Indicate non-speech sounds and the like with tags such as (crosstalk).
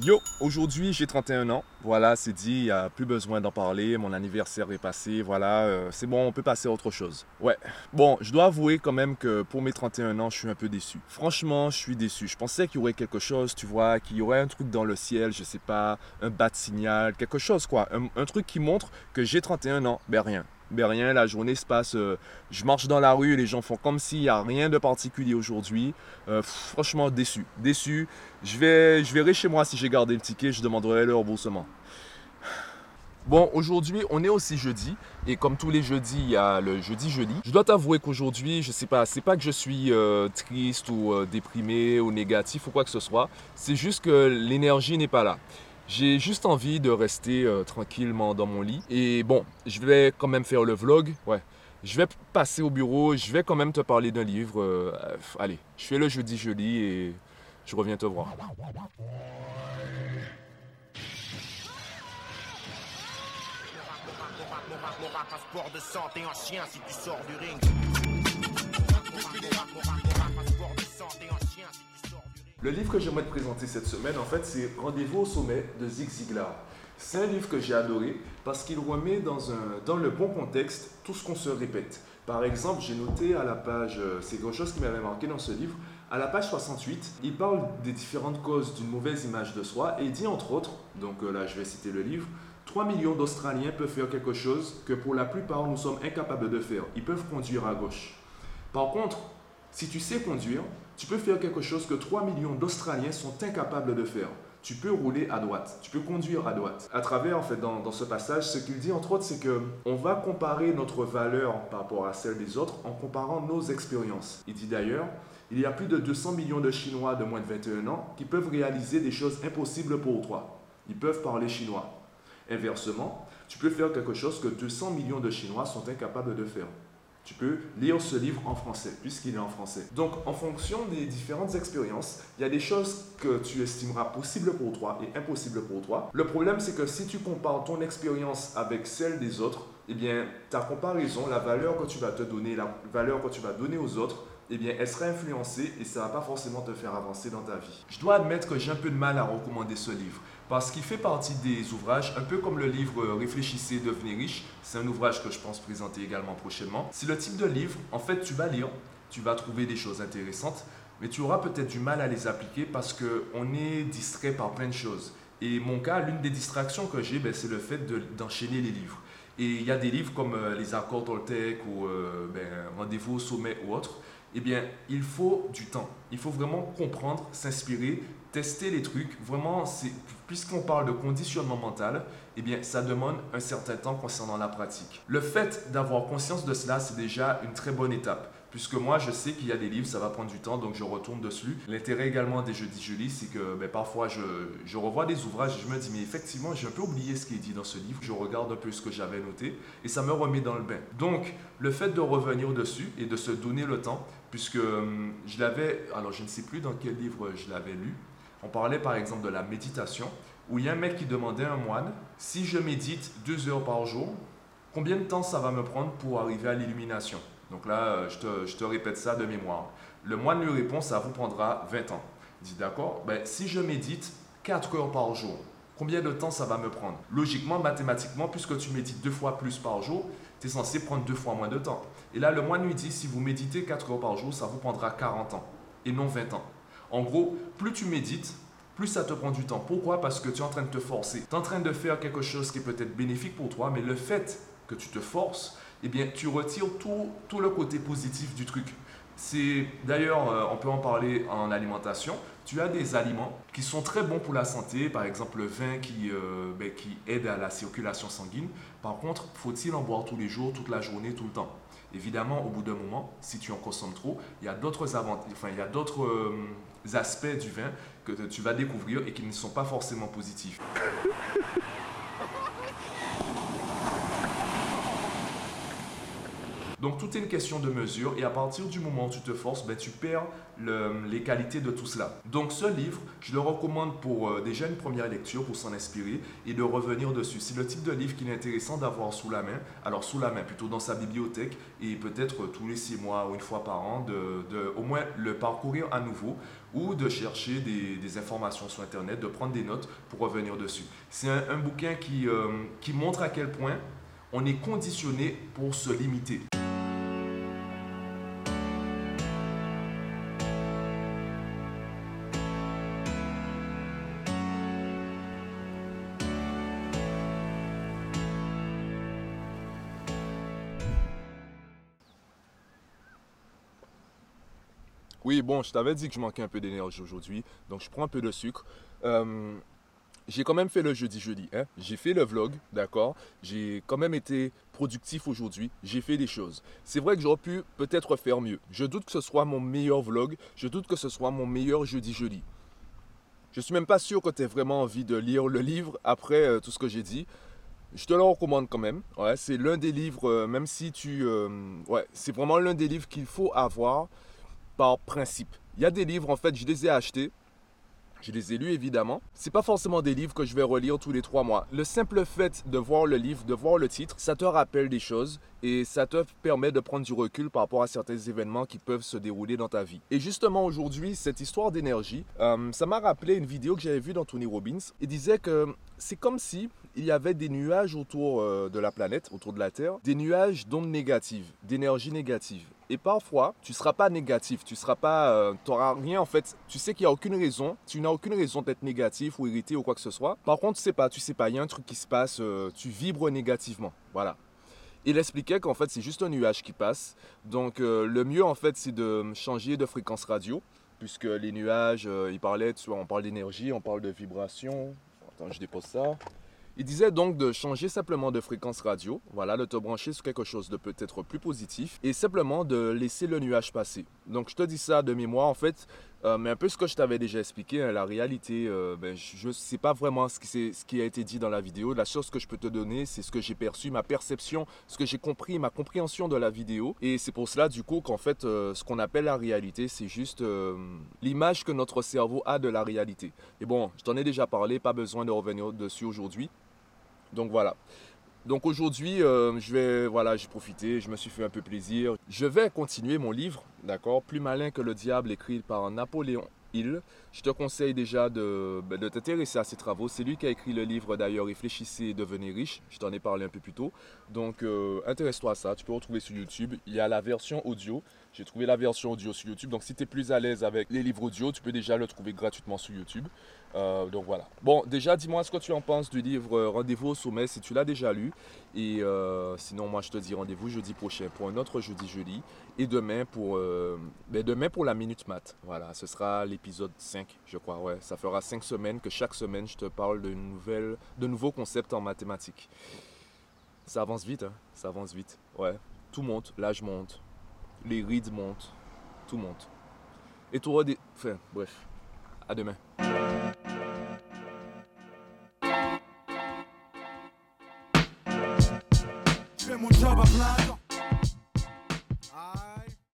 Yo, aujourd'hui j'ai 31 ans. Voilà, c'est dit, il n'y a plus besoin d'en parler. Mon anniversaire est passé. Voilà, euh, c'est bon, on peut passer à autre chose. Ouais. Bon, je dois avouer quand même que pour mes 31 ans, je suis un peu déçu. Franchement, je suis déçu. Je pensais qu'il y aurait quelque chose, tu vois, qu'il y aurait un truc dans le ciel, je sais pas, un bas de signal, quelque chose quoi. Un, un truc qui montre que j'ai 31 ans. Ben rien ben rien, la journée se passe, euh, je marche dans la rue, les gens font comme s'il n'y a rien de particulier aujourd'hui. Euh, franchement, déçu, déçu. Je, vais, je verrai chez moi si j'ai gardé le ticket, je demanderai le remboursement. Bon, aujourd'hui, on est aussi jeudi. Et comme tous les jeudis, il y a le jeudi jeudi. Je dois t'avouer qu'aujourd'hui, je sais pas, c'est pas que je suis euh, triste ou déprimé ou négatif ou quoi que ce soit. C'est juste que l'énergie n'est pas là. J'ai juste envie de rester euh, tranquillement dans mon lit. Et bon, je vais quand même faire le vlog. Ouais. Je vais passer au bureau, je vais quand même te parler d'un livre. Euh, allez, je fais le jeudi, je lis et je reviens te voir. (laughs) Le livre que j'aimerais te présenter cette semaine, en fait, c'est Rendez-vous au sommet de Zig Ziglar. C'est un livre que j'ai adoré parce qu'il remet dans, un, dans le bon contexte tout ce qu'on se répète. Par exemple, j'ai noté à la page, euh, c'est quelque chose qui m'avait marqué dans ce livre, à la page 68, il parle des différentes causes d'une mauvaise image de soi et dit entre autres, donc euh, là je vais citer le livre, 3 millions d'Australiens peuvent faire quelque chose que pour la plupart nous sommes incapables de faire. Ils peuvent conduire à gauche. Par contre, si tu sais conduire, tu peux faire quelque chose que 3 millions d'Australiens sont incapables de faire. Tu peux rouler à droite, tu peux conduire à droite. À travers, en fait, dans, ce passage, ce qu'il dit, entre autres, c'est que on va comparer notre valeur par rapport à celle des autres en comparant nos expériences. Il dit d'ailleurs, il y a plus de 200 millions de Chinois de moins de 21 ans qui peuvent réaliser des choses impossibles pour toi. Ils peuvent parler chinois. Inversement, tu peux faire quelque chose que 200 millions de Chinois sont incapables de faire tu peux lire ce livre en français, puisqu'il est en français. Donc, en fonction des différentes expériences, il y a des choses que tu estimeras possibles pour toi et impossibles pour toi. Le problème, c'est que si tu compares ton expérience avec celle des autres, eh bien, ta comparaison, la valeur que tu vas te donner, la valeur que tu vas donner aux autres, eh bien, elle sera influencée et ça ne va pas forcément te faire avancer dans ta vie. Je dois admettre que j'ai un peu de mal à recommander ce livre parce qu'il fait partie des ouvrages, un peu comme le livre Réfléchissez, devenez riche. C'est un ouvrage que je pense présenter également prochainement. C'est le type de livre, en fait, tu vas lire, tu vas trouver des choses intéressantes, mais tu auras peut-être du mal à les appliquer parce qu'on est distrait par plein de choses. Et mon cas, l'une des distractions que j'ai, ben, c'est le fait d'enchaîner les livres. Et il y a des livres comme euh, Les accords Toltec ou euh, ben, Rendez-vous au sommet ou autres eh bien, il faut du temps. Il faut vraiment comprendre, s'inspirer, tester les trucs. Vraiment, puisqu'on parle de conditionnement mental, eh bien, ça demande un certain temps concernant la pratique. Le fait d'avoir conscience de cela, c'est déjà une très bonne étape puisque moi je sais qu'il y a des livres, ça va prendre du temps, donc je retourne dessus. L'intérêt également des jeudis je lis, c'est que ben, parfois je, revois des ouvrages et je me dis, mais effectivement, j'ai un peu oublié ce qui est dit dans ce livre, je regarde un peu ce que j'avais noté et ça me remet dans le bain. Donc, le fait de revenir dessus et de se donner le temps, puisque hum, je l'avais, alors je ne sais plus dans quel livre je l'avais lu, on parlait par exemple de la méditation, où il y a un mec qui demandait à un moine, si je médite deux heures par jour, combien de temps ça va me prendre pour arriver à l'illumination? Donc là, euh, je te, répète ça de mémoire. Le moine lui répond, ça vous prendra 20 ans. Il dit, d'accord, ben, si je médite 4 heures par jour, combien de temps ça va me prendre? Logiquement, mathématiquement, puisque tu médites deux fois plus par jour, tu es censé prendre deux fois moins de temps. Et là, le moine lui dit, si vous méditez 4 heures par jour, ça vous prendra 40 ans et non 20 ans. En gros, plus tu médites, plus ça te prend du temps. Pourquoi? Parce que tu es en train de te forcer. Tu es en train de faire quelque chose qui est peut-être bénéfique pour toi, mais le fait que tu te forces, eh bien, tu retires tout, tout le côté positif du truc. C'est d'ailleurs, euh, on peut en parler en alimentation. Tu as des aliments qui sont très bons pour la santé, par exemple le vin qui, euh, ben, qui aide à la circulation sanguine. Par contre, faut-il en boire tous les jours, toute la journée, tout le temps? Évidemment, au bout d'un moment, si tu en consommes trop, il y a d'autres enfin, il y a d'autres euh, aspects du vin que tu vas découvrir et qui ne sont pas forcément positifs. Donc tout est une question de mesure et à partir du moment où tu te forces, ben, tu perds les qualités de tout cela. Donc ce livre, je le recommande pour euh, déjà une première lecture, pour s'en inspirer et de revenir dessus. C'est le type de livre qu'il est intéressant d'avoir sous la main, alors sous la main plutôt dans sa bibliothèque et peut-être tous les six mois ou une fois par an, de, au moins le parcourir à nouveau ou de chercher des, informations sur Internet, de prendre des notes pour revenir dessus. C'est un, bouquin qui, euh, qui montre à quel point on est conditionné pour se limiter. Oui, bon, je t'avais dit que je manquais un peu d'énergie aujourd'hui, donc je prends un peu de sucre. Euh, j'ai quand même fait le jeudi-jeudi. Hein? J'ai fait le vlog, d'accord J'ai quand même été productif aujourd'hui. J'ai fait des choses. C'est vrai que j'aurais pu peut-être faire mieux. Je doute que ce soit mon meilleur vlog. Je doute que ce soit mon meilleur jeudi-jeudi. Je suis même pas sûr que tu aies vraiment envie de lire le livre après euh, tout ce que j'ai dit. Je te le recommande quand même. C'est l'un des livres, euh, même si tu... ouais, c'est vraiment l'un des livres qu'il faut avoir par principe. Il y a des livres, en fait, je les ai achetés. Je les ai lus évidemment. C'est pas forcément des livres que je vais relire tous les trois mois. Le simple fait de voir le livre, de voir le titre, ça te rappelle des choses et ça te permet de prendre du recul par rapport à certains événements qui peuvent se dérouler dans ta vie. Et justement aujourd'hui, cette histoire d'énergie, euh, ça m'a rappelé une vidéo que j'avais vue dans Tony Robbins. Il disait que c'est comme si il y avait des nuages autour euh, de la planète, autour de la Terre, des nuages d'ondes négatives, d'énergie négative. Et parfois, tu ne seras pas négatif, tu seras pas, euh, rien en fait. Tu sais qu'il n'y a aucune raison, tu n'as aucune raison d'être négatif ou irrité ou quoi que ce soit. Par contre, tu sais pas, tu sais pas, il y a un truc qui se passe, euh, tu vibres négativement. Voilà. Il expliquait qu'en fait, c'est juste un nuage qui passe. Donc, euh, le mieux en fait, c'est de changer de fréquence radio, puisque les nuages, il parlait, tu vois, on parle d'énergie, on parle de vibration. Attends, je dépose ça. Il disait donc de changer simplement de fréquence radio, voilà, de te brancher sur quelque chose de peut-être plus positif et simplement de laisser le nuage passer. Donc je te dis ça de mémoire en fait, euh, mais un peu ce que je t'avais déjà expliqué, hein, la réalité, euh, ben, je ne sais pas vraiment ce qui, ce qui, a été dit dans la vidéo. La chose que je peux te donner, c'est ce que j'ai perçu, ma perception, ce que j'ai compris, ma compréhension de la vidéo. Et c'est pour cela du coup qu'en fait, euh, ce qu'on appelle la réalité, c'est juste l'image que notre cerveau a de la réalité. Et bon, je t'en ai déjà parlé, pas besoin de revenir dessus aujourd'hui. Donc voilà. Donc aujourd'hui, euh, je vais, voilà, j'ai profité, je me suis fait un peu plaisir. Je vais continuer mon livre, d'accord, Plus malin que le diable, écrit par Napoléon Hill. Je te conseille déjà de, ben, de t'intéresser à ses travaux. C'est lui qui a écrit le livre d'ailleurs Réfléchissez et devenez riche. Je t'en ai parlé un peu plus tôt. Donc euh, intéresse-toi à ça. Tu peux retrouver sur YouTube. Il y a la version audio. J'ai trouvé la version audio sur YouTube. Donc si tu es plus à l'aise avec les livres audio, tu peux déjà le trouver gratuitement sur YouTube. Euh, donc voilà. Bon, déjà, dis-moi ce que tu en penses du livre euh, Rendez-vous au sommet si tu l'as déjà lu. Et euh, sinon, moi, je te dis rendez-vous jeudi prochain pour un autre jeudi jeudi. Et demain pour, ben, demain pour la Minute Math. Voilà, ce sera l'épisode 5, je crois. Ouais, ça fera 5 semaines que chaque semaine, je te parle de, nouvelles, de nouveaux concepts en mathématiques. Ça avance vite, hein ça avance vite. Ouais, tout monte, l'âge monte, les rides montent, tout monte. Et auras des... Enfin, bref. À demain.